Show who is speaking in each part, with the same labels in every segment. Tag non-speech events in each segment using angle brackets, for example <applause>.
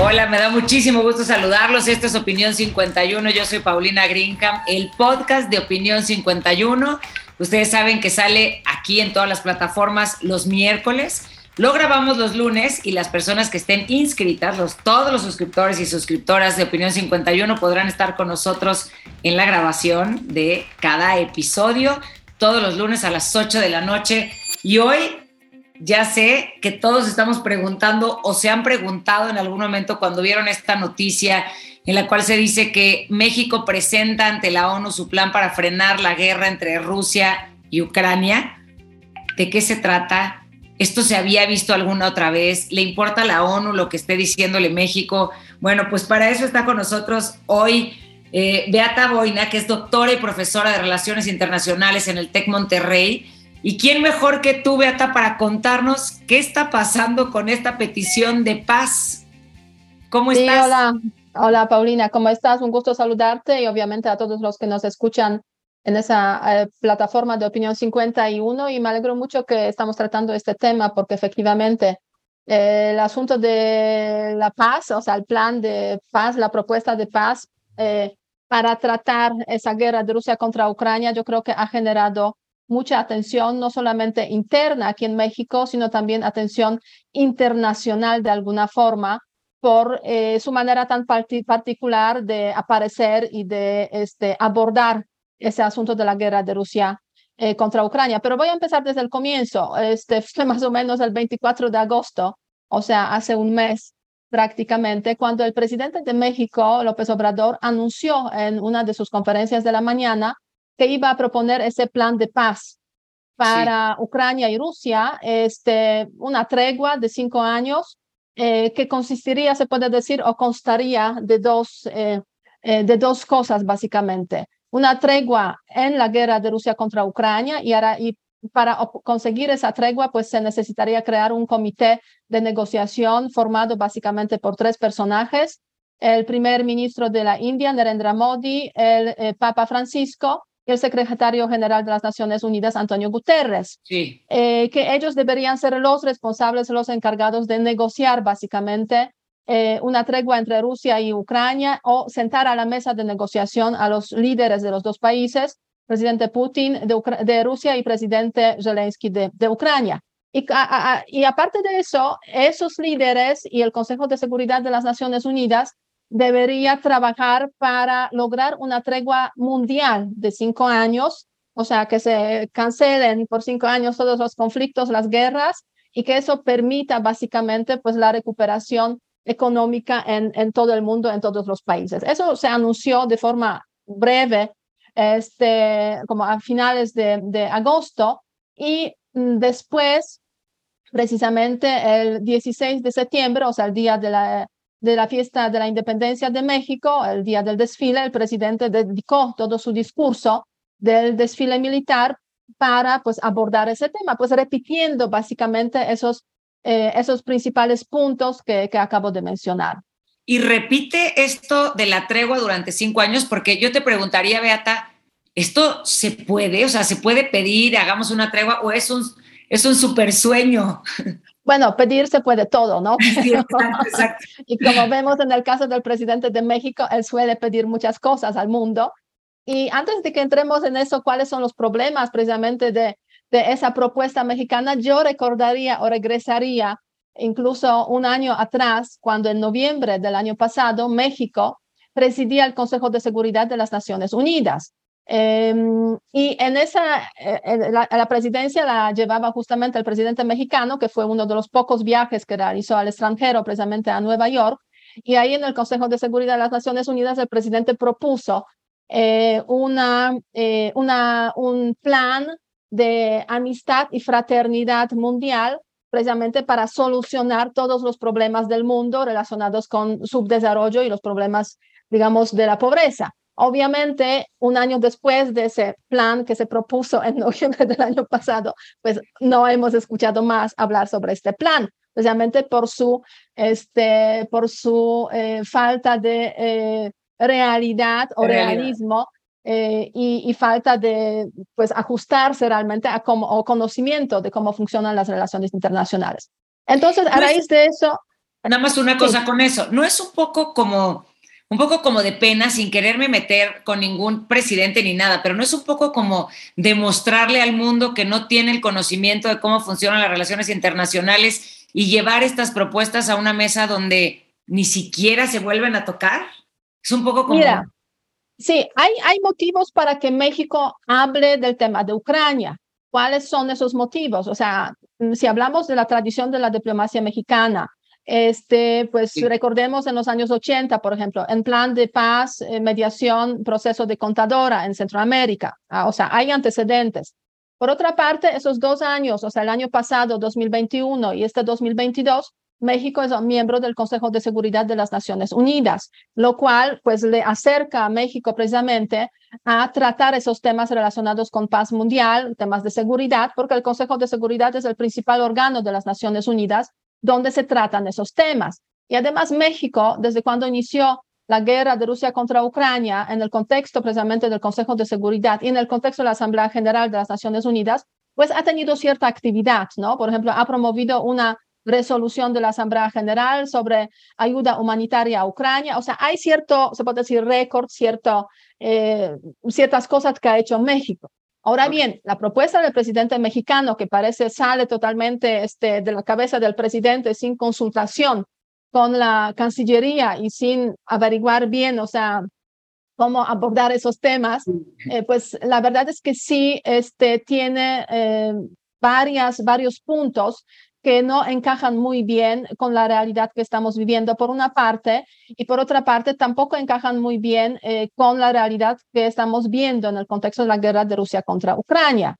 Speaker 1: Hola, me da muchísimo gusto saludarlos. Esto es Opinión 51. Yo soy Paulina Greenham, el podcast de Opinión 51. Ustedes saben que sale aquí en todas las plataformas los miércoles. Lo grabamos los lunes y las personas que estén inscritas, los, todos los suscriptores y suscriptoras de Opinión 51 podrán estar con nosotros en la grabación de cada episodio todos los lunes a las 8 de la noche. Y hoy ya sé que todos estamos preguntando o se han preguntado en algún momento cuando vieron esta noticia en la cual se dice que México presenta ante la ONU su plan para frenar la guerra entre Rusia y Ucrania. ¿De qué se trata? ¿Esto se había visto alguna otra vez? ¿Le importa a la ONU lo que esté diciéndole México? Bueno, pues para eso está con nosotros hoy eh, Beata Boina, que es doctora y profesora de Relaciones Internacionales en el TEC Monterrey ¿Y quién mejor que tú, Beata, para contarnos qué está pasando con esta petición de paz? ¿Cómo sí, estás?
Speaker 2: Hola, hola Paulina, ¿cómo estás? Un gusto saludarte y obviamente a todos los que nos escuchan en esa eh, plataforma de Opinión 51 y me alegro mucho que estamos tratando este tema porque efectivamente eh, el asunto de la paz, o sea, el plan de paz, la propuesta de paz eh, para tratar esa guerra de Rusia contra Ucrania, yo creo que ha generado mucha atención, no solamente interna aquí en México, sino también atención internacional de alguna forma por eh, su manera tan particular de aparecer y de este, abordar ese asunto de la guerra de Rusia eh, contra Ucrania. Pero voy a empezar desde el comienzo. Este <laughs> fue más o menos el 24 de agosto, o sea, hace un mes prácticamente, cuando el presidente de México, López Obrador, anunció en una de sus conferencias de la mañana que iba a proponer ese plan de paz para Ucrania y Rusia, este, una tregua de cinco años eh, que consistiría, se puede decir, o constaría de dos, eh, eh, de dos cosas básicamente. Una tregua en la guerra de Rusia contra Ucrania y, ahora, y para conseguir esa tregua, pues se necesitaría crear un comité de negociación formado básicamente por tres personajes. El primer ministro de la India, Narendra Modi, el Papa Francisco el secretario general de las Naciones Unidas, Antonio Guterres,
Speaker 1: sí.
Speaker 2: Eh, que ellos deberían ser los responsables, los encargados de negociar básicamente eh, una tregua entre Rusia y Ucrania o sentar a la mesa de negociación a los líderes de los dos países, presidente Putin de, Rusia y presidente Zelensky de, de Ucrania. Y, y aparte de eso, esos líderes y el Consejo de Seguridad de las Naciones Unidas debería trabajar para lograr una tregua mundial de cinco años, o sea, que se cancelen por cinco años todos los conflictos, las guerras, y que eso permita básicamente pues la recuperación económica en, en todo el mundo, en todos los países. Eso se anunció de forma breve, este, como a finales de, de agosto, y mm, después, precisamente el 16 de septiembre, o sea, el día de la de la fiesta de la independencia de México, el día del desfile, el presidente dedicó todo su discurso del desfile militar para pues abordar ese tema, pues repitiendo básicamente esos, eh, esos principales puntos que, que acabo de mencionar.
Speaker 1: Y repite esto de la tregua durante cinco años, porque yo te preguntaría, Beata, ¿esto se puede? O sea, ¿se puede pedir, hagamos una tregua o es un, es un super sueño?
Speaker 2: Bueno, pedir se puede todo, ¿no? <laughs> <laughs> y como vemos en el caso del presidente de México, él suele pedir muchas cosas al mundo. Y antes de que entremos en eso, ¿cuáles son los problemas precisamente de, de esa propuesta mexicana? Yo recordaría o regresaría incluso un año atrás, cuando en noviembre del año pasado México presidía el Consejo de Seguridad de las Naciones Unidas. Em, y en esa, eh, la, presidencia la llevaba justamente el presidente mexicano, que fue uno de los pocos viajes que realizó al extranjero, precisamente a Nueva York. Y ahí en el Consejo de Seguridad de las Naciones Unidas, el presidente propuso eh, una, eh, una, un plan de amistad y fraternidad mundial precisamente para solucionar todos los problemas del mundo relacionados con subdesarrollo y los problemas, digamos, de la pobreza. Obviamente, un año después de ese plan que se propuso en <laughs> noviembre del año pasado, pues no hemos escuchado más hablar sobre este plan, especialmente por su, este, por su eh, falta de eh, realidad o realismo eh, y, falta de pues, ajustarse realmente a cómo, o conocimiento de cómo funcionan las relaciones internacionales. Entonces, a raíz de eso,
Speaker 1: nada más una cosa con eso. ¿No es un poco como, un poco como de pena, sin quererme meter con ningún presidente ni nada, pero no es un poco como demostrarle al mundo que no tiene el conocimiento de cómo funcionan las relaciones internacionales y llevar estas propuestas a una mesa donde ni siquiera se vuelven a tocar? Es un poco como...
Speaker 2: Mira, sí, hay, hay motivos para que México hable del tema de Ucrania. ¿Cuáles son esos motivos? O sea, si hablamos de la tradición de la diplomacia mexicana, este, pues recordemos en los años 80, por ejemplo, en plan de paz, eh, mediación, proceso de contadora en Centroamérica. Ah, o sea, hay antecedentes. Por otra parte, esos dos años, o sea, el año pasado, 2021 y este 2022, México es miembro del Consejo de Seguridad de las Naciones Unidas, lo cual pues le acerca a México precisamente a tratar esos temas relacionados con paz mundial, temas de seguridad, porque el Consejo de Seguridad es el principal órgano de las Naciones Unidas donde se tratan esos temas. Y además México, desde cuando inició la guerra de Rusia contra Ucrania en el contexto precisamente del Consejo de Seguridad y en el contexto de la Asamblea General de las Naciones Unidas, pues ha tenido cierta actividad, ¿no? Por ejemplo, ha promovido una resolución de la Asamblea General sobre ayuda humanitaria a Ucrania. O sea, hay cierto, se puede decir, récord, cierto, eh, ciertas cosas que ha hecho México. Ahora bien, la propuesta del presidente mexicano, que parece sale totalmente este, de la cabeza del presidente sin consultación con la Cancillería y sin averiguar bien, o sea, cómo abordar esos temas, eh, pues la verdad es que sí este, tiene eh, varias, varios puntos que no encajan muy bien con la realidad que estamos viviendo, por una parte, y por otra parte, tampoco encajan muy bien eh, con la realidad que estamos viendo en el contexto de la guerra de Rusia contra Ucrania.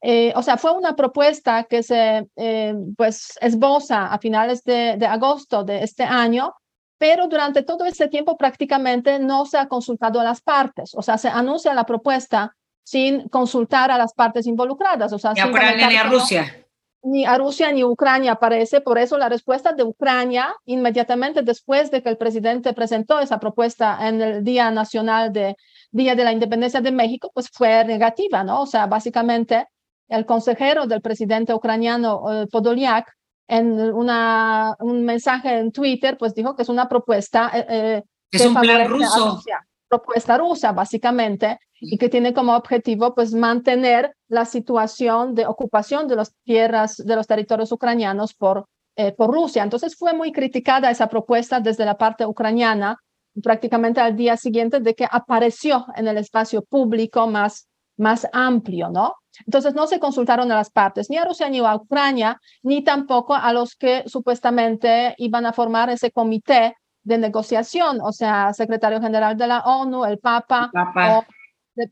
Speaker 2: Eh, o sea, fue una propuesta que se eh, pues esboza a finales de, de agosto de este año, pero durante todo este tiempo prácticamente no se ha consultado a las partes. O sea, se anuncia la propuesta sin consultar a las partes involucradas. O sea,
Speaker 1: ni a Ucrania ni a Rusia
Speaker 2: ni a Rusia ni a Ucrania parece. Por eso la respuesta de Ucrania, inmediatamente después de que el presidente presentó esa propuesta en el Día Nacional de Día de la Independencia de México, pues fue negativa, ¿no? O sea, básicamente el consejero del presidente ucraniano eh, Podolyak en una, un mensaje en Twitter, pues dijo que es una propuesta
Speaker 1: eh, eh es un plan ruso
Speaker 2: propuesta rusa, básicamente, y que tiene como objetivo pues mantener la situación de ocupación de las tierras, de los territorios ucranianos por, eh, por Rusia. Entonces fue muy criticada esa propuesta desde la parte ucraniana, prácticamente al día siguiente de que apareció en el espacio público más, más amplio, ¿no? Entonces no se consultaron a las partes, ni a Rusia ni a Ucrania, ni tampoco a los que supuestamente iban a formar ese comité de negociación, o sea, secretario general de la ONU, el Papa, o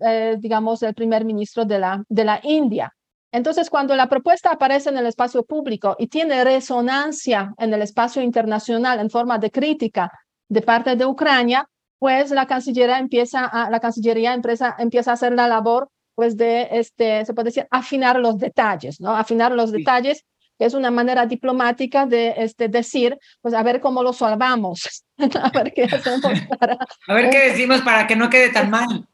Speaker 2: eh, digamos el primer ministro de la, de la India. Entonces, cuando la propuesta aparece en el espacio público y tiene resonancia en el espacio internacional en forma de crítica de parte de Ucrania, pues la Cancillería empieza a, la Cancillería empieza, empieza a hacer la labor pues de, este, se puede decir, afinar los detalles, ¿no? Afinar los detalles es una manera diplomática de este, decir, pues a ver cómo lo salvamos, <laughs> a ver qué hacemos
Speaker 1: para... <laughs> A ver qué decimos para que no quede tan mal.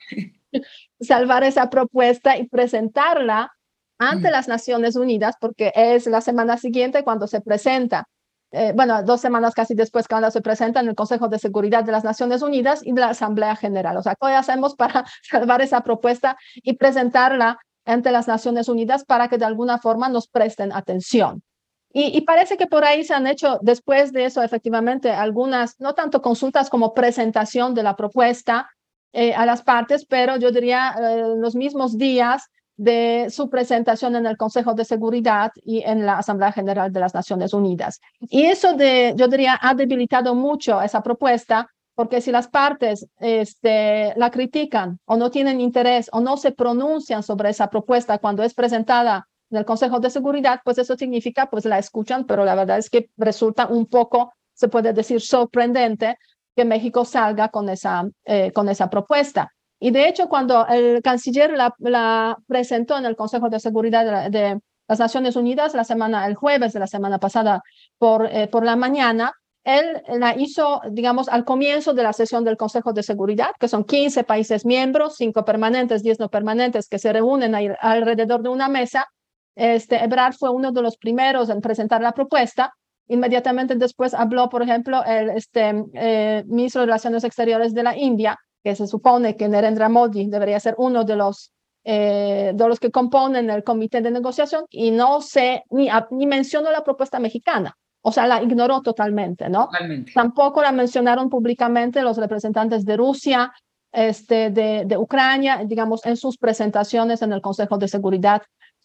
Speaker 1: <laughs>
Speaker 2: Salvar esa propuesta y presentarla ante mm. las Naciones Unidas, porque es la semana siguiente cuando se presenta, eh, bueno, dos semanas casi después cuando se presenta en el Consejo de Seguridad de las Naciones Unidas y de la Asamblea General. O sea, ¿qué hacemos para <laughs> salvar esa propuesta y presentarla ante las Naciones Unidas para que de alguna forma nos presten atención. Y, parece que por ahí se han hecho después de eso efectivamente algunas, no tanto consultas como presentación de la propuesta eh, a las partes, pero yo diría eh, los mismos días de su presentación en el Consejo de Seguridad y en la Asamblea General de las Naciones Unidas. Y eso de, yo diría, ha debilitado mucho esa propuesta porque si las partes este, la critican o no tienen interés o no se pronuncian sobre esa propuesta cuando es presentada en el Consejo de Seguridad, pues eso significa, pues la escuchan, pero la verdad es que resulta un poco, se puede decir, sorprendente que México salga con esa, eh, con esa propuesta. Y de hecho, cuando el canciller la, presentó en el Consejo de Seguridad de, las Naciones Unidas la semana, el jueves de la semana pasada por, eh, por la mañana, él la hizo, digamos, al comienzo de la sesión del Consejo de Seguridad, que son 15 países miembros, 5 permanentes, 10 no permanentes, que se reúnen alrededor de una mesa. Este, Ebrard fue uno de los primeros en presentar la propuesta Inmediatamente después habló, por ejemplo, el este, eh, ministro de Relaciones Exteriores de la India, que se supone que Narendra Modi debería ser uno de los, eh, de los que componen el comité de negociación, y no se, ni, ni mencionó la propuesta mexicana. O sea, la ignoró totalmente, ¿no?
Speaker 1: Totalmente.
Speaker 2: Tampoco la mencionaron públicamente los representantes de Rusia, este, de, de Ucrania, digamos, en sus presentaciones en el Consejo de Seguridad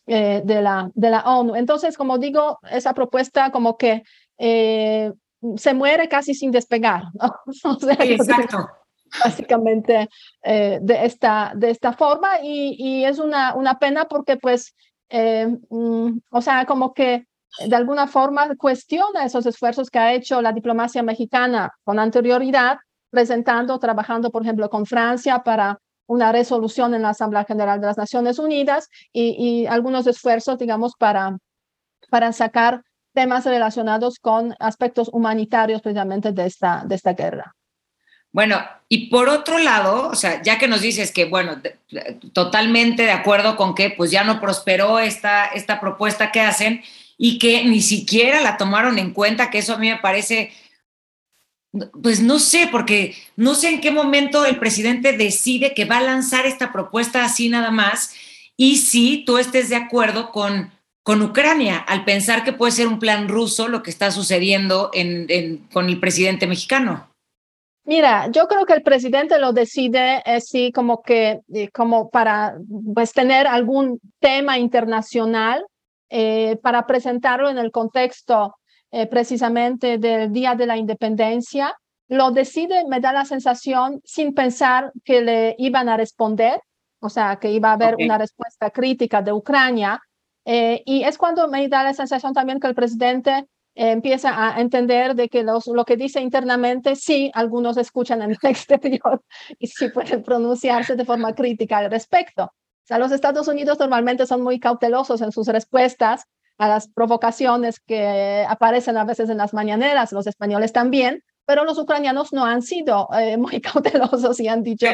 Speaker 2: eh, de, la, de la ONU. Entonces, como digo, esa propuesta como que eh, se muere casi sin despegar. ¿no? <laughs>
Speaker 1: O sea, Exacto.
Speaker 2: Básicamente eh, de, esta, de esta forma y, y, es una, una pena porque pues, mm, o sea, como que de alguna forma cuestiona esos esfuerzos que ha hecho la diplomacia mexicana con anterioridad, presentando, trabajando, por ejemplo, con Francia para una resolución en la Asamblea General de las Naciones Unidas y, y algunos esfuerzos, digamos, para, para sacar temas relacionados con aspectos humanitarios precisamente de esta, de esta guerra.
Speaker 1: Bueno, y por otro lado, o sea, ya que nos dices que, bueno, de, totalmente de acuerdo con que pues ya no prosperó esta, esta propuesta que hacen, y que ni siquiera la tomaron en cuenta, que eso a mí me parece, pues no sé, porque no sé en qué momento el presidente decide que va a lanzar esta propuesta así nada más y si tú estés de acuerdo con, con Ucrania, al pensar que puede ser un plan ruso lo que está sucediendo en, en, con el presidente mexicano.
Speaker 2: Mira, yo creo que el presidente lo decide así como que, eh, como para pues, tener algún tema internacional eh, para presentarlo en el contexto eh, precisamente del Día de la Independencia. Lo decide, me da la sensación, sin pensar que le iban a responder, o sea, que iba a haber okay. una respuesta crítica de Ucrania. Eh, y es cuando me da la sensación también que el presidente eh, empieza a entender de que los, lo que dice internamente, sí, algunos escuchan en el <laughs> exterior y sí pueden pronunciarse de forma crítica al respecto. O sea, los Estados Unidos normalmente son muy cautelosos en sus respuestas a las provocaciones que aparecen a veces en las mañaneras, los españoles también, pero los ucranianos no han sido eh, <laughs> muy cautelosos y han dicho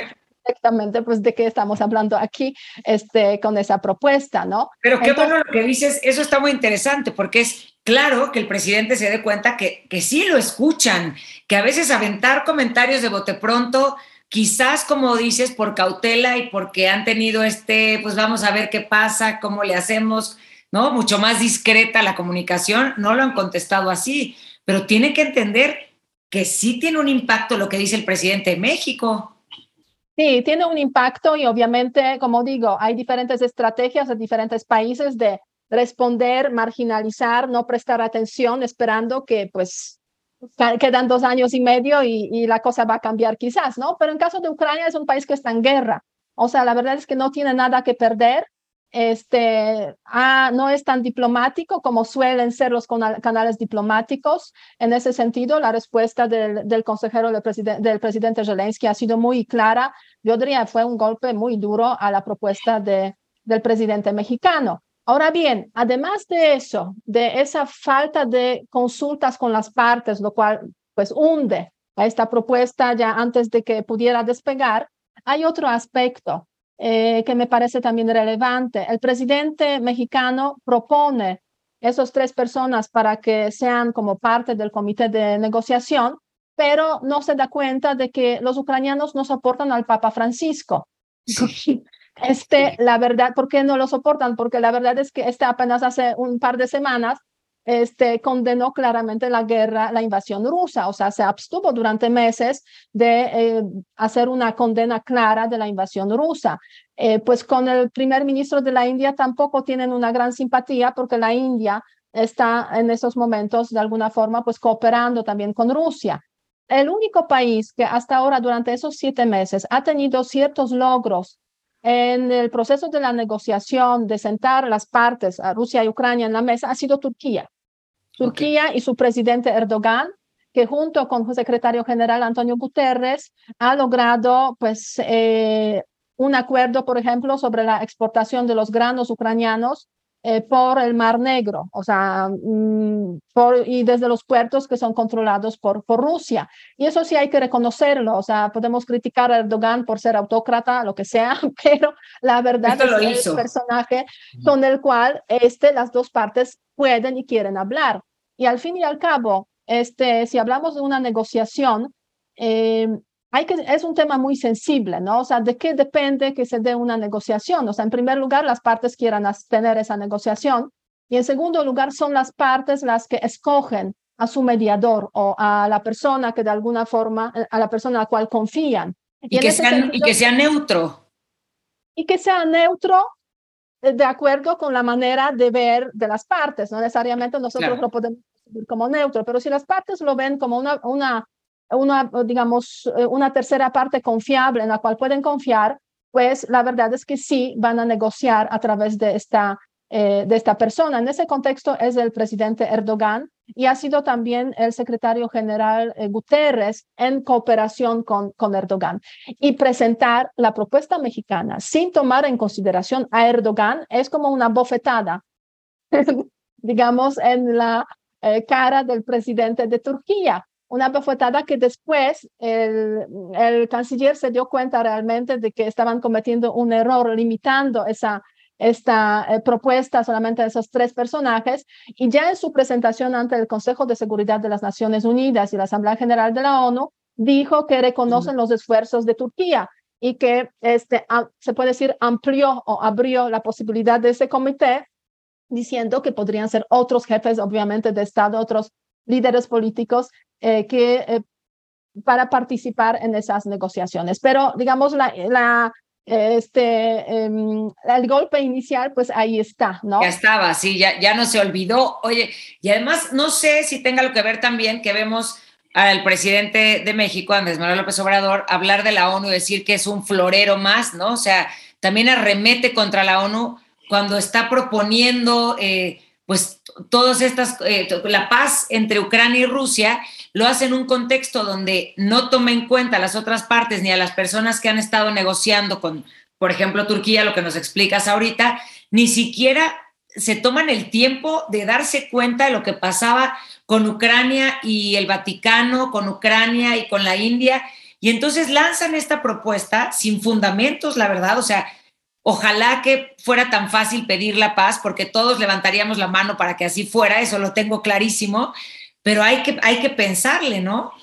Speaker 2: exactamente pues de qué estamos hablando aquí este, con esa propuesta, ¿no?
Speaker 1: Pero qué Entonces, bueno lo que dices, eso está muy interesante porque es claro que el presidente se dé cuenta que, que sí lo escuchan, que a veces aventar comentarios de bote pronto quizás como dices, por cautela y porque han tenido este, pues vamos a ver qué pasa, cómo le hacemos, ¿no? Mucho más discreta la comunicación, no lo han contestado así, pero tiene que entender que sí tiene un impacto lo que dice el presidente de México.
Speaker 2: Sí, tiene un impacto y obviamente, como digo, hay diferentes estrategias en diferentes países de responder, marginalizar, no prestar atención, esperando que pues quedan dos años y medio y, la cosa va a cambiar quizás, ¿no? Pero en caso de Ucrania es un país que está en guerra. O sea, la verdad es que no tiene nada que perder. Este, ah, no es tan diplomático como suelen ser los canales diplomáticos. En ese sentido, la respuesta del, consejero del, del presidente Zelensky ha sido muy clara. Yo diría fue un golpe muy duro a la propuesta de, del presidente mexicano. Ahora bien, además de eso, de esa falta de consultas con las partes, lo cual pues hunde a esta propuesta ya antes de que pudiera despegar, hay otro aspecto eh, que me parece también relevante. El presidente mexicano propone esas tres personas para que sean como parte del comité de negociación, pero no se da cuenta de que los ucranianos no soportan al Papa Francisco. Este, la verdad, ¿por qué no lo soportan? Porque la verdad es que este apenas hace un par de semanas este, condenó claramente la guerra, la invasión rusa, o sea, se abstuvo durante meses de eh, hacer una condena clara de la invasión rusa. Eh, pues con el primer ministro de la India tampoco tienen una gran simpatía porque la India está en esos momentos de alguna forma pues cooperando también con Rusia. El único país que hasta ahora durante esos siete meses ha tenido ciertos logros en el proceso de la negociación, de sentar las partes, a Rusia y Ucrania en la mesa, ha sido Turquía. Turquía y su presidente Erdogan, que junto con su secretario general Antonio Guterres ha logrado pues, eh, un acuerdo, por ejemplo, sobre la exportación de los granos ucranianos eh, por el Mar Negro, o sea, mmm, por, y desde los puertos que son controlados por, por Rusia. Y eso sí hay que reconocerlo, o sea, podemos criticar a Erdogan por ser autócrata, lo que sea, <laughs> pero la verdad
Speaker 1: Esto
Speaker 2: es que es un personaje con el cual este, las dos partes pueden y quieren hablar. Y al fin y al cabo, este, si hablamos de una negociación, eh, hay que, es un tema muy sensible, ¿no? O sea, ¿de qué depende que se dé una negociación? O sea, en primer lugar, las partes quieran tener esa negociación. Y en segundo lugar, son las partes las que escogen a su mediador o a la persona que de alguna forma, a la persona a la cual confían.
Speaker 1: Y, que, y que sea neutro.
Speaker 2: Y que sea neutro de acuerdo con la manera de ver de las partes. No necesariamente nosotros lo podemos ver como neutro, pero si las partes lo ven como una, una, una, digamos, eh, una tercera parte confiable en la cual pueden confiar, pues la verdad es que sí van a negociar a través de esta eh, de esta persona. En ese contexto es el presidente Erdogan y ha sido también el secretario general eh, Guterres en cooperación con, con Erdogan. Y presentar la propuesta mexicana sin tomar en consideración a Erdogan es como una bofetada, <laughs> digamos, en la cara del presidente de Turquía una bofetada que después el, el, canciller se dio cuenta realmente de que estaban cometiendo un error limitando esa esta eh, propuesta solamente de esos tres personajes. Y ya en su presentación ante el Consejo de Seguridad de las Naciones Unidas y la Asamblea General de la ONU, dijo que reconocen los esfuerzos de Turquía y que este, se puede decir amplió o abrió la posibilidad de ese comité diciendo que podrían ser otros jefes, obviamente, de Estado, otros líderes políticos eh, que eh, para participar en esas negociaciones. Pero, digamos, la, este, em, el golpe inicial, pues ahí está, ¿no?
Speaker 1: Ya estaba, sí, ya, ya no se olvidó. Oye, y además no sé si tenga lo que ver también que vemos al presidente de México, Andrés Manuel López Obrador, hablar de la ONU y decir que es un florero más, ¿no? O sea, también arremete contra la ONU cuando está proponiendo, eh, pues, todas estas, eh, la paz entre Ucrania y Rusia lo hace en un contexto donde no toma en cuenta a las otras partes ni a las personas que han estado negociando con, por ejemplo, Turquía, lo que nos explicas ahorita, ni siquiera se toman el tiempo de darse cuenta de lo que pasaba con Ucrania y el Vaticano, con Ucrania y con la India. Y entonces lanzan esta propuesta sin fundamentos, la verdad. O sea, ojalá que fuera tan fácil pedir la paz, porque todos levantaríamos la mano para que así fuera, eso lo tengo clarísimo pero hay que, hay que pensarle, ¿no?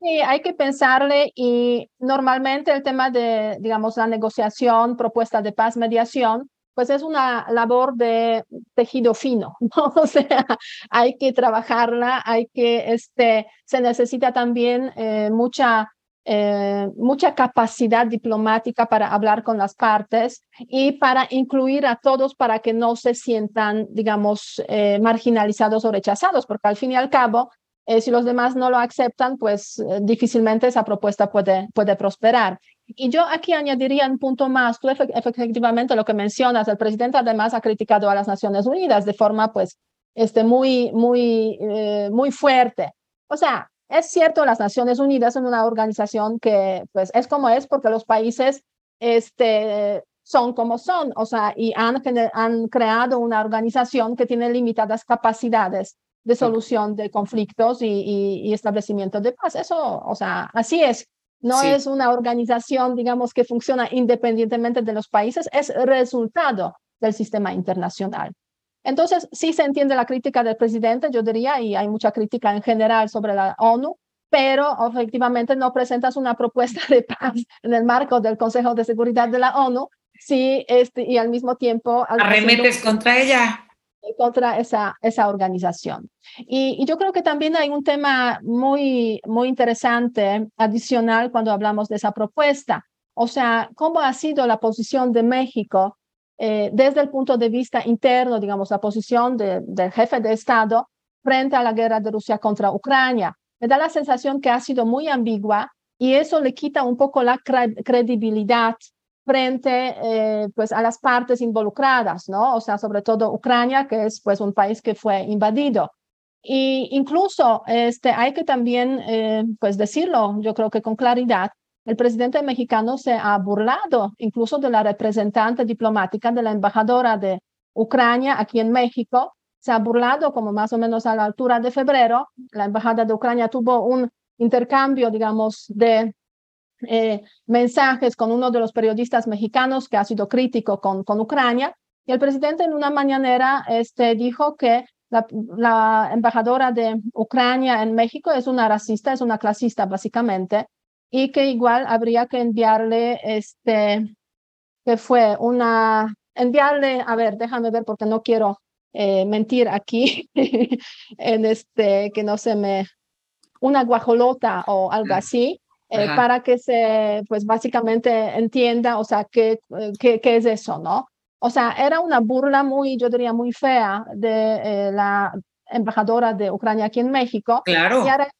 Speaker 2: Sí, hay que pensarle y normalmente el tema de, digamos, la negociación, propuesta de paz, mediación, pues es una labor de tejido fino, <laughs> ¿no? O sea, hay que trabajarla, hay que, este, se necesita también eh, mucha eh, mucha capacidad diplomática para hablar con las partes y para incluir a todos para que no se sientan, digamos, eh, marginalizados o rechazados, porque al fin y al cabo, eh, si los demás no lo aceptan, pues difícilmente esa propuesta puede, puede prosperar. Y yo aquí añadiría un punto más. Tú efectivamente lo que mencionas, el presidente además ha criticado a las Naciones Unidas de forma pues este, muy, muy, muy fuerte. O sea, es cierto, las Naciones Unidas son una organización que pues es como es porque los países este, son como son, o sea, y han, han creado una organización que tiene limitadas capacidades de solución de conflictos y, establecimiento de paz. Eso, o sea, así es. No es una organización, digamos, que funciona independientemente de los países, es resultado del sistema internacional. Entonces, sí se entiende la crítica del presidente, yo diría, y hay mucha crítica en general sobre la ONU, pero efectivamente no presentas una propuesta <laughs> de paz en el marco del Consejo de Seguridad de la ONU, sí, este, y al mismo tiempo...
Speaker 1: Arremetes contra ella.
Speaker 2: Contra esa, esa organización. Y, y, yo creo que también hay un tema muy, muy interesante, adicional, cuando hablamos de esa propuesta. O sea, ¿cómo ha sido la posición de México eh, desde el punto de vista interno, digamos, la posición del jefe de Estado frente a la guerra de Rusia contra Ucrania. Me da la sensación que ha sido muy ambigua y eso le quita un poco la credibilidad frente eh, pues a las partes involucradas, ¿no? O sea, sobre todo Ucrania, que es pues un país que fue invadido. Y incluso este, hay que también eh, pues decirlo, yo creo que con claridad, el presidente mexicano se ha burlado incluso de la representante diplomática de la embajadora de Ucrania aquí en México. Se ha burlado como más o menos a la altura de febrero. La embajada de Ucrania tuvo un intercambio, digamos, de eh, mensajes con uno de los periodistas mexicanos que ha sido crítico con, con Ucrania. Y el presidente en una mañanera este, dijo que la, embajadora de Ucrania en México es una racista, es una clasista básicamente, y que igual habría que enviarle, este, que fue una, enviarle, a ver, déjame ver porque no quiero eh, mentir aquí, <laughs> en este, que no se me, una guajolota o algo así, eh, para que se, pues básicamente entienda, o sea, qué, eh, qué, qué es eso, ¿no? O sea, era una burla muy, yo diría, muy fea de la embajadora de Ucrania aquí en México.
Speaker 1: Claro.
Speaker 2: Y ahora,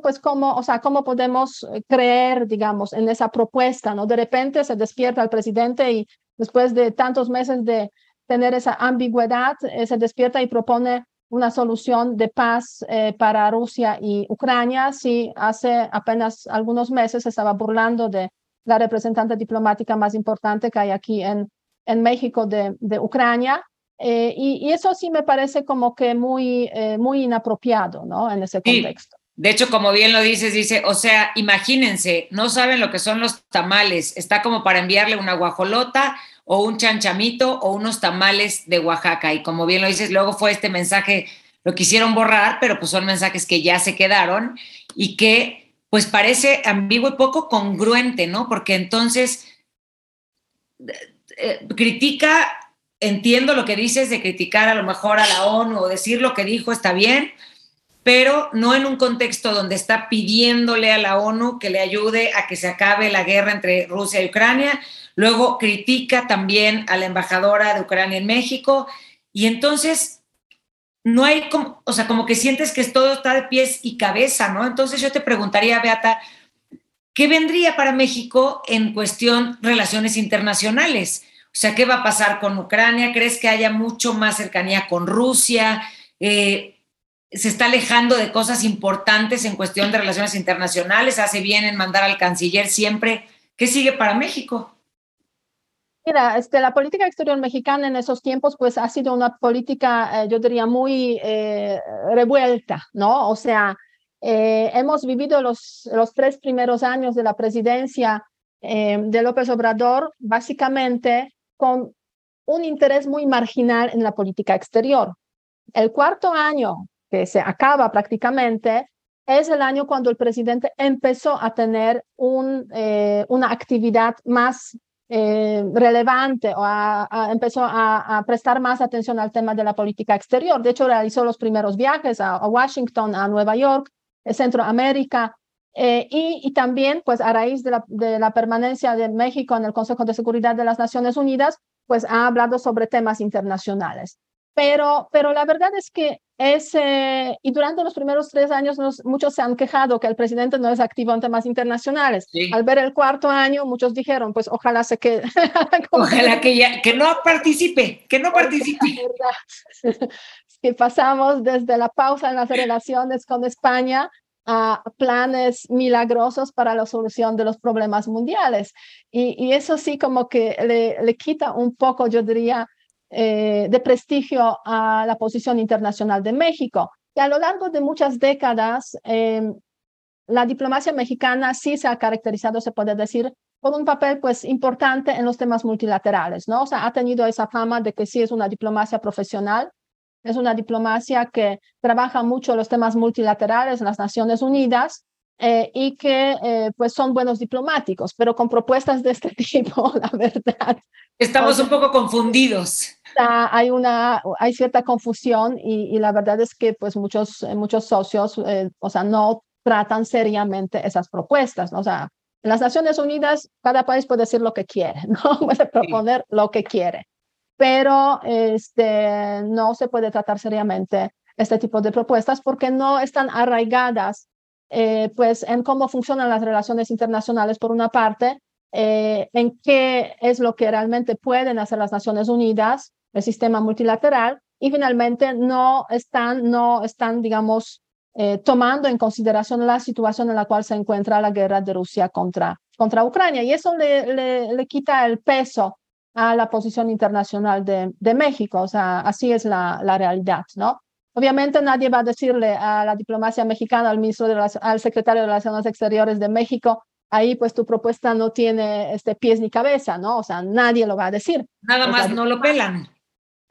Speaker 2: pues, ¿cómo, o sea, ¿cómo podemos creer, digamos, en esa propuesta, ¿no? De repente se despierta el presidente y después de tantos meses de tener esa ambigüedad, eh, se despierta y propone una solución de paz eh, para Rusia y Ucrania, si hace apenas algunos meses se estaba burlando de la representante diplomática más importante que hay aquí en, en México de, de Ucrania. Eh, y, eso sí me parece como que muy, muy inapropiado, ¿no? En ese contexto.
Speaker 1: De hecho, como bien lo dices, dice, o sea, imagínense, no saben lo que son los tamales, está como para enviarle una guajolota o un chanchamito o unos tamales de Oaxaca. Y como bien lo dices, luego fue este mensaje, lo quisieron borrar, pero pues son mensajes que ya se quedaron y que pues parece ambiguo y poco congruente, ¿no? Porque entonces eh, critica, entiendo lo que dices de criticar a lo mejor a la ONU o decir lo que dijo está bien, pero no en un contexto donde está pidiéndole a la ONU que le ayude a que se acabe la guerra entre Rusia y Ucrania, Luego critica también a la embajadora de Ucrania en México y entonces no hay como, o sea, como que sientes que todo está de pies y cabeza, ¿no? Entonces yo te preguntaría, Beata, ¿qué vendría para México en cuestión relaciones internacionales? O sea, ¿qué va a pasar con Ucrania? ¿Crees que haya mucho más cercanía con Rusia? Eh, ¿Se está alejando de cosas importantes en cuestión de relaciones internacionales? ¿Hace bien en mandar al canciller siempre? ¿Qué sigue para México?
Speaker 2: Mira, este, la política exterior mexicana en esos tiempos pues ha sido una política, eh, yo diría, muy eh, revuelta, ¿no? O sea, eh, hemos vivido los, los tres primeros años de la presidencia de López Obrador básicamente con un interés muy marginal en la política exterior. El cuarto año, que se acaba prácticamente, es el año cuando el presidente empezó a tener un, una actividad más eh, relevante o empezó a, prestar más atención al tema de la política exterior. De hecho, realizó los primeros viajes a, Washington, a Nueva York, Centroamérica, eh, y, y, también, pues a raíz de la, de la permanencia de México en el Consejo de Seguridad de las Naciones Unidas, pues ha hablado sobre temas internacionales. Pero, pero la verdad es que ese, y durante los primeros tres años muchos se han quejado que el presidente no es activo en temas internacionales. Al ver el cuarto año, muchos dijeron, pues ojalá se quede. <laughs>
Speaker 1: ojalá que, ya, que no participe, que no participe.
Speaker 2: que <laughs> pasamos desde la pausa en las relaciones con España a planes milagrosos para la solución de los problemas mundiales. Y, y eso sí como que le, le quita un poco, yo diría, eh, de prestigio a la posición internacional de México. Y a lo largo de muchas décadas, em, la diplomacia mexicana sí se ha caracterizado, se puede decir, por un papel pues importante en los temas multilaterales, ¿no? O sea, ha tenido esa fama de que sí es una diplomacia profesional, es una diplomacia que trabaja mucho los temas multilaterales en las Naciones Unidas eh, y que eh, pues son buenos diplomáticos, pero con propuestas de este <laughs> tipo, la verdad.
Speaker 1: Estamos un poco confundidos
Speaker 2: hay una hay cierta confusión y, la verdad es que pues muchos muchos socios eh, o sea no tratan seriamente esas propuestas ¿no? o sea en las Naciones Unidas cada país puede decir lo que quiere <laughs> no puede proponer lo que quiere pero este no se puede tratar seriamente este tipo de propuestas porque no están arraigadas eh, pues en cómo funcionan las relaciones internacionales por una parte eh, en qué es lo que realmente pueden hacer las Naciones Unidas el sistema multilateral y finalmente no están, no están digamos, eh, tomando en consideración la situación en la cual se encuentra la guerra de Rusia contra, contra Ucrania. Y eso le, le, quita el peso a la posición internacional de, de México. O sea, así es la, la, realidad, ¿no? Obviamente nadie va a decirle a la diplomacia mexicana, al ministro de al secretario de Relaciones Exteriores de México, ahí pues tu propuesta no tiene este pies ni cabeza, ¿no? O sea, nadie lo va a decir.
Speaker 1: Nada más no lo pelan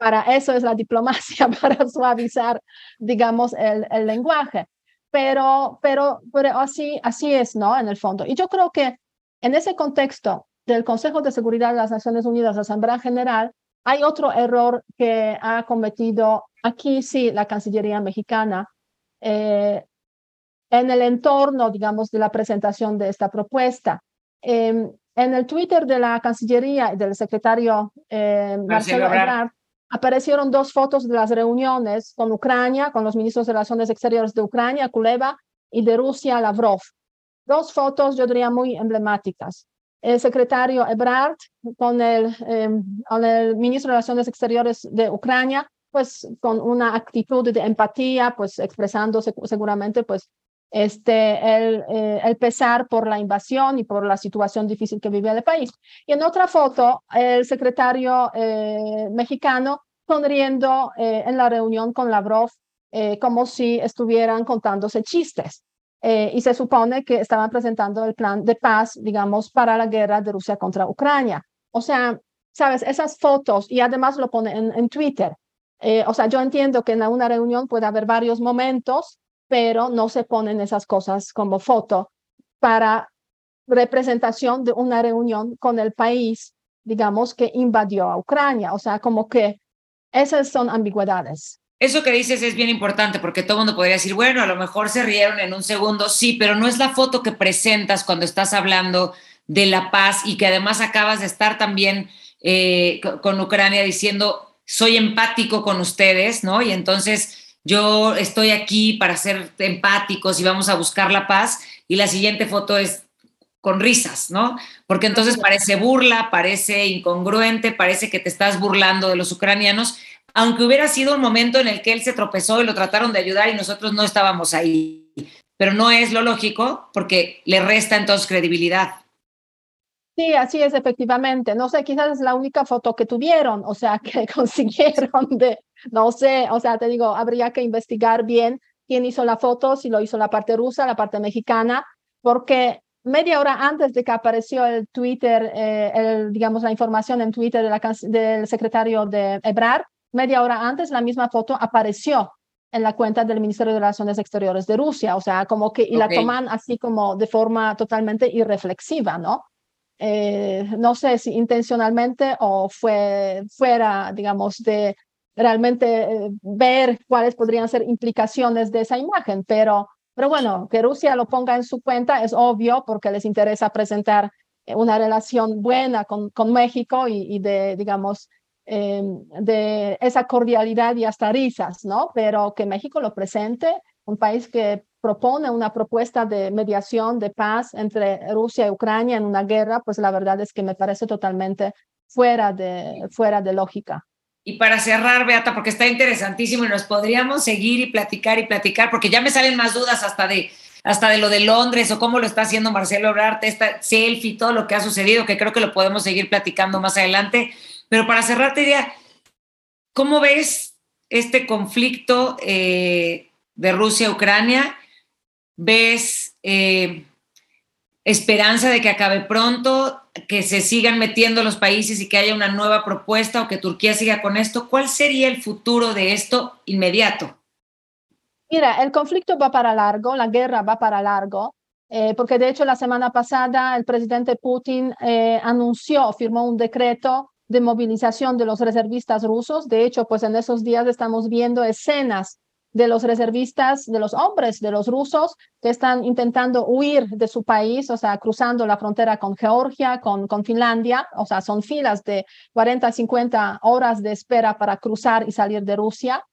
Speaker 2: para eso es la diplomacia, <laughs> para suavizar, digamos, el, el lenguaje. Pero, pero, pero así, así es, ¿no? En el fondo. Y yo creo que en ese contexto del Consejo de Seguridad de las Naciones Unidas, la Asamblea General, hay otro error que ha cometido aquí, sí, la Cancillería mexicana, eh, en el entorno, digamos, de la presentación de esta propuesta. Em, en el Twitter de la Cancillería y del secretario eh, Marcelo Ebrard aparecieron dos fotos de las reuniones con Ucrania, con los ministros de Relaciones Exteriores de Ucrania, Kuleva, y de Rusia, Lavrov. Dos fotos, yo diría, muy emblemáticas. El secretario Ebrard con el, em, con el ministro de Relaciones Exteriores de Ucrania, pues con una actitud de empatía, pues expresándose seguramente pues este, el, eh, el, pesar por la invasión y por la situación difícil que vive el país. Y en otra foto, el secretario eh, mexicano sonriendo eh, en la reunión con Lavrov como si estuvieran contándose chistes. y se supone que estaban presentando el plan de paz, digamos, para la guerra de Rusia contra Ucrania. O sea, sabes, esas fotos, y además lo pone en, en Twitter, o sea, yo entiendo que en una reunión puede haber varios momentos pero no se ponen esas cosas como foto para representación de una reunión con el país, digamos, que invadió a Ucrania. O sea, como que esas son ambigüedades.
Speaker 1: Eso que dices es bien importante porque todo el mundo podría decir, bueno, a lo mejor se rieron en un segundo, sí, pero no es la foto que presentas cuando estás hablando de la paz y que además acabas de estar también eh, con Ucrania diciendo, soy empático con ustedes, ¿no? Y entonces yo estoy aquí para ser empáticos y vamos a buscar la paz y la siguiente foto es con risas, ¿no? Porque entonces parece burla, parece incongruente, parece que te estás burlando de los ucranianos, aunque hubiera sido un momento en el que él se tropezó y lo trataron de ayudar y nosotros no estábamos ahí. Pero no es lo lógico porque le resta entonces credibilidad.
Speaker 2: Sí, así es, efectivamente. No sé, quizás es la única foto que tuvieron, o sea, <laughs> que consiguieron de, no sé, o sea, te digo, habría que investigar bien quién hizo la foto, si lo hizo la parte rusa, la parte mexicana, porque media hora antes de que apareció el Twitter, eh, el, digamos, la información en Twitter de la, del secretario de Ebrard, media hora antes la misma foto apareció en la cuenta del Ministerio de Relaciones Exteriores de Rusia, o sea, como que, y la toman así como de forma totalmente irreflexiva, ¿no? Eh, no sé si intencionalmente o fue fuera, digamos, de realmente eh, ver cuáles podrían ser implicaciones de esa imagen, pero, pero bueno, que Rusia lo ponga en su cuenta es obvio porque les interesa presentar eh, una relación buena con, con México y, de, digamos, de esa cordialidad y hasta risas, ¿no? Pero que México lo presente, un país que propone una propuesta de mediación, de paz entre Rusia y Ucrania en una guerra, pues la verdad es que me parece totalmente fuera de, fuera de lógica.
Speaker 1: Y para cerrar, Beata, porque está interesantísimo y nos podríamos seguir y platicar y platicar, porque ya me salen más dudas hasta de, hasta de lo de Londres o cómo lo está haciendo Marcelo Obrarte, esta selfie, todo lo que ha sucedido, que creo que lo podemos seguir platicando más adelante. Pero para cerrar, te diría, ¿cómo ves este conflicto eh, de Rusia-Ucrania? ¿Ves eh, esperanza de que acabe pronto? que se sigan metiendo los países y que haya una nueva propuesta o que Turquía siga con esto? ¿Cuál sería el futuro de esto inmediato?
Speaker 2: Mira, el conflicto va para largo, la guerra va para largo, eh, porque de hecho la semana pasada el presidente Putin eh, anunció, firmó un decreto de movilización de los reservistas rusos. De hecho, pues en esos días estamos viendo escenas de los reservistas, de los hombres, de los rusos que están intentando huir de su país, o sea, cruzando la frontera con Georgia, con, con Finlandia, o sea, son filas de 40, 50 horas de espera para cruzar y salir de Rusia.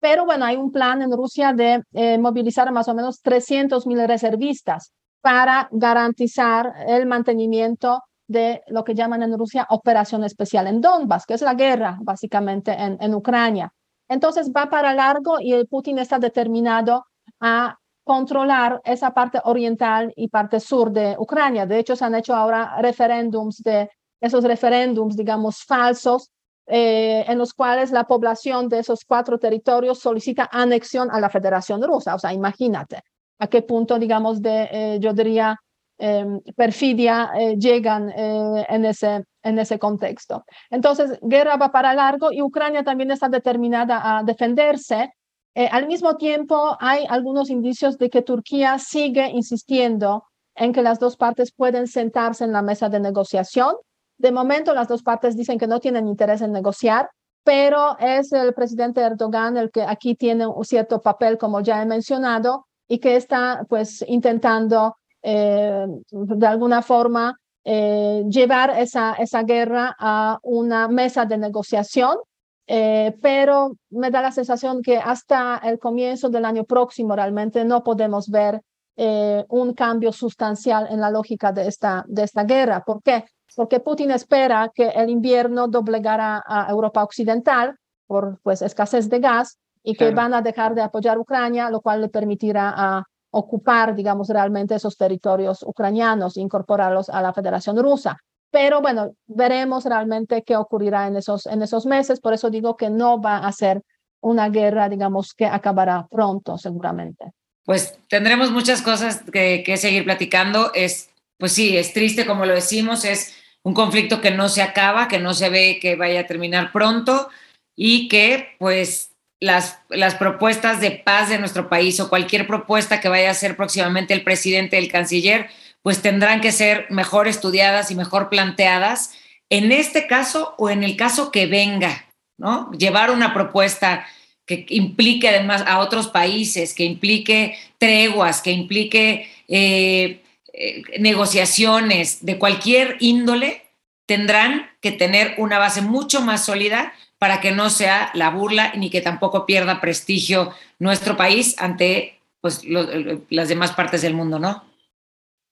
Speaker 2: Pero bueno, hay un plan en Rusia de eh, movilizar más o menos 300 mil reservistas para garantizar el mantenimiento de lo que llaman en Rusia operación especial en Donbass, que es la guerra básicamente en, en Ucrania. Entonces va para largo y Putin está determinado a controlar esa parte oriental y parte sur de Ucrania. De hecho, se han hecho ahora referéndums de esos referéndums, digamos, falsos, eh, en los cuales la población de esos cuatro territorios solicita anexión a la Federación Rusa. O sea, imagínate a qué punto, digamos, de, eh, yo diría, em, perfidia eh, llegan en, ese, en ese contexto. Entonces, guerra va para largo y Ucrania también está determinada a defenderse. Eh, al mismo tiempo, hay algunos indicios de que Turquía sigue insistiendo en que las dos partes pueden sentarse en la mesa de negociación. De momento, las dos partes dicen que no tienen interés en negociar, pero es el presidente Erdogan el que aquí tiene un cierto papel, como ya he mencionado, y que está pues intentando eh, de alguna forma eh, llevar esa, esa guerra a una mesa de negociación, eh, pero me da la sensación que hasta el comienzo del año próximo realmente no podemos ver un cambio sustancial en la lógica de esta, de esta guerra. ¿Por qué? Porque Putin espera que el invierno doblegará a Europa Occidental por pues, escasez de gas y que van a dejar de apoyar a Ucrania, lo cual le permitirá a ocupar, digamos, realmente esos territorios ucranianos, incorporarlos a la Federación Rusa. Pero bueno, veremos realmente qué ocurrirá en esos, en esos meses. Por eso digo que no va a ser una guerra, digamos, que acabará pronto, seguramente.
Speaker 1: Pues tendremos muchas cosas que, que seguir platicando. Es, pues sí, es triste, como lo decimos, es un conflicto que no se acaba, que no se ve que vaya a terminar pronto y que, pues, las, propuestas de paz de nuestro país o cualquier propuesta que vaya a hacer próximamente el presidente, el canciller, pues tendrán que ser mejor estudiadas y mejor planteadas en este caso o en el caso que venga, ¿no? Llevar una propuesta que implique además a otros países, que implique treguas, que implique eh, eh, negociaciones de cualquier índole, tendrán que tener una base mucho más sólida para que no sea la burla ni que tampoco pierda prestigio nuestro país ante pues, las demás partes del mundo, ¿no?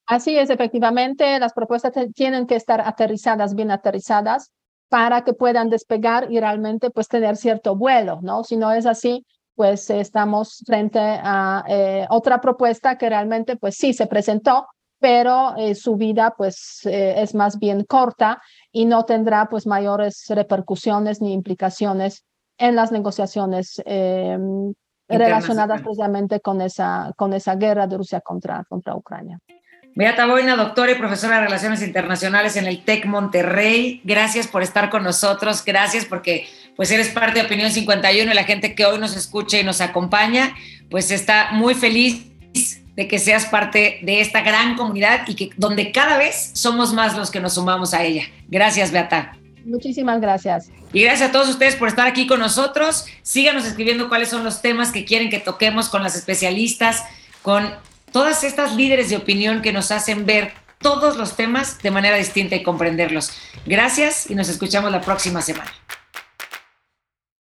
Speaker 2: Así es, efectivamente, las propuestas tienen que estar aterrizadas, bien aterrizadas, para que puedan despegar y realmente pues tener cierto vuelo, ¿no? Si no es así, pues estamos frente a eh, otra propuesta que realmente pues sí se presentó, pero eh, su vida pues eh, es más bien corta y no tendrá pues mayores repercusiones ni implicaciones en las negociaciones em, relacionadas precisamente con esa, con esa guerra de Rusia contra, contra Ucrania.
Speaker 1: Beata Boina, doctora y profesora de Relaciones Internacionales en el TEC Monterrey. Gracias por estar con nosotros. Gracias porque pues eres parte de Opinión 51 y la gente que hoy nos escucha y nos acompaña, pues está muy feliz de que seas parte de esta gran comunidad y que donde cada vez somos más los que nos sumamos a ella. Gracias, Beata.
Speaker 2: Muchísimas gracias.
Speaker 1: Y gracias a todos ustedes por estar aquí con nosotros. Síganos escribiendo cuáles son los temas que quieren que toquemos con las especialistas, con todas estas líderes de opinión que nos hacen ver todos los temas de manera distinta y comprenderlos. Gracias y nos escuchamos la próxima semana.